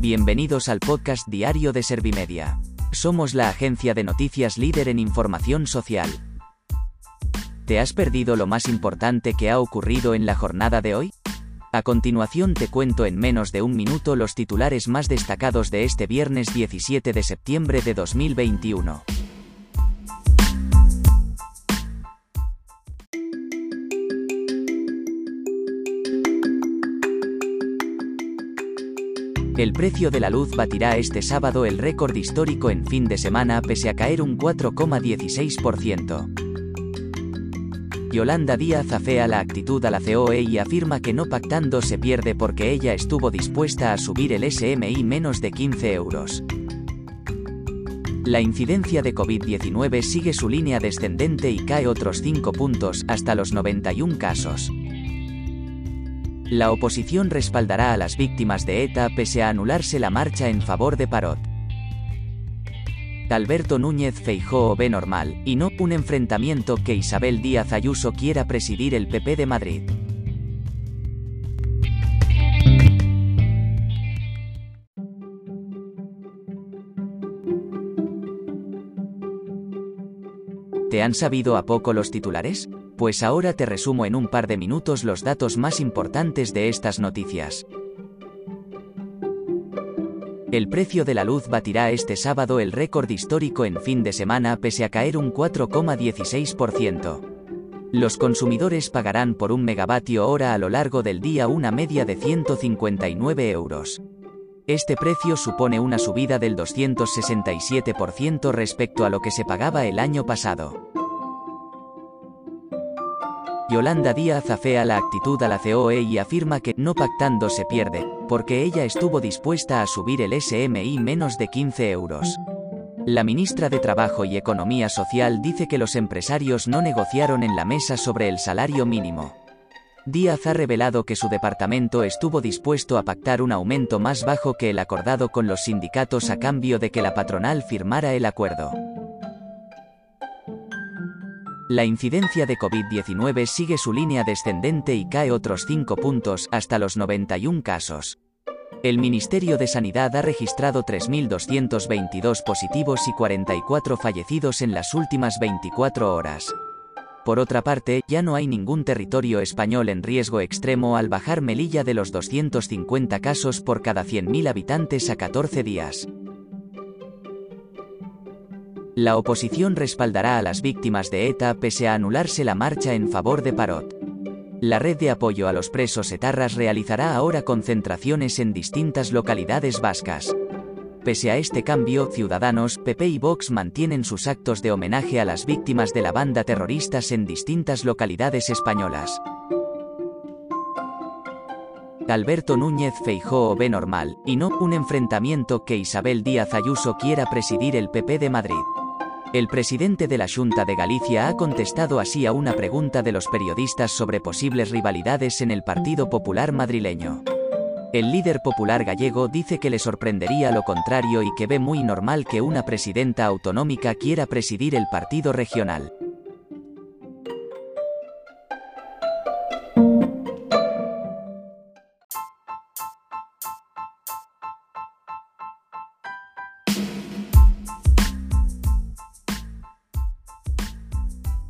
Bienvenidos al podcast diario de Servimedia. Somos la agencia de noticias líder en información social. ¿Te has perdido lo más importante que ha ocurrido en la jornada de hoy? A continuación te cuento en menos de un minuto los titulares más destacados de este viernes 17 de septiembre de 2021. El precio de la luz batirá este sábado el récord histórico en fin de semana pese a caer un 4,16%. Yolanda Díaz afea la actitud a la COE y afirma que no pactando se pierde porque ella estuvo dispuesta a subir el SMI menos de 15 euros. La incidencia de COVID-19 sigue su línea descendente y cae otros 5 puntos, hasta los 91 casos. La oposición respaldará a las víctimas de ETA pese a anularse la marcha en favor de Parot. Alberto Núñez Feijóo ve normal, y no un enfrentamiento que Isabel Díaz Ayuso quiera presidir el PP de Madrid. ¿Te han sabido a poco los titulares? Pues ahora te resumo en un par de minutos los datos más importantes de estas noticias. El precio de la luz batirá este sábado el récord histórico en fin de semana pese a caer un 4,16%. Los consumidores pagarán por un megavatio hora a lo largo del día una media de 159 euros. Este precio supone una subida del 267% respecto a lo que se pagaba el año pasado. Yolanda Díaz afea la actitud a la COE y afirma que no pactando se pierde, porque ella estuvo dispuesta a subir el SMI menos de 15 euros. La ministra de Trabajo y Economía Social dice que los empresarios no negociaron en la mesa sobre el salario mínimo. Díaz ha revelado que su departamento estuvo dispuesto a pactar un aumento más bajo que el acordado con los sindicatos a cambio de que la patronal firmara el acuerdo. La incidencia de COVID-19 sigue su línea descendente y cae otros 5 puntos hasta los 91 casos. El Ministerio de Sanidad ha registrado 3.222 positivos y 44 fallecidos en las últimas 24 horas. Por otra parte, ya no hay ningún territorio español en riesgo extremo al bajar Melilla de los 250 casos por cada 100.000 habitantes a 14 días. La oposición respaldará a las víctimas de ETA pese a anularse la marcha en favor de Parot. La red de apoyo a los presos etarras realizará ahora concentraciones en distintas localidades vascas. Pese a este cambio, Ciudadanos, PP y Vox mantienen sus actos de homenaje a las víctimas de la banda terroristas en distintas localidades españolas. Alberto Núñez Feijóo ve normal, y no un enfrentamiento que Isabel Díaz Ayuso quiera presidir el PP de Madrid. El presidente de la Junta de Galicia ha contestado así a una pregunta de los periodistas sobre posibles rivalidades en el Partido Popular madrileño. El líder popular gallego dice que le sorprendería lo contrario y que ve muy normal que una presidenta autonómica quiera presidir el partido regional.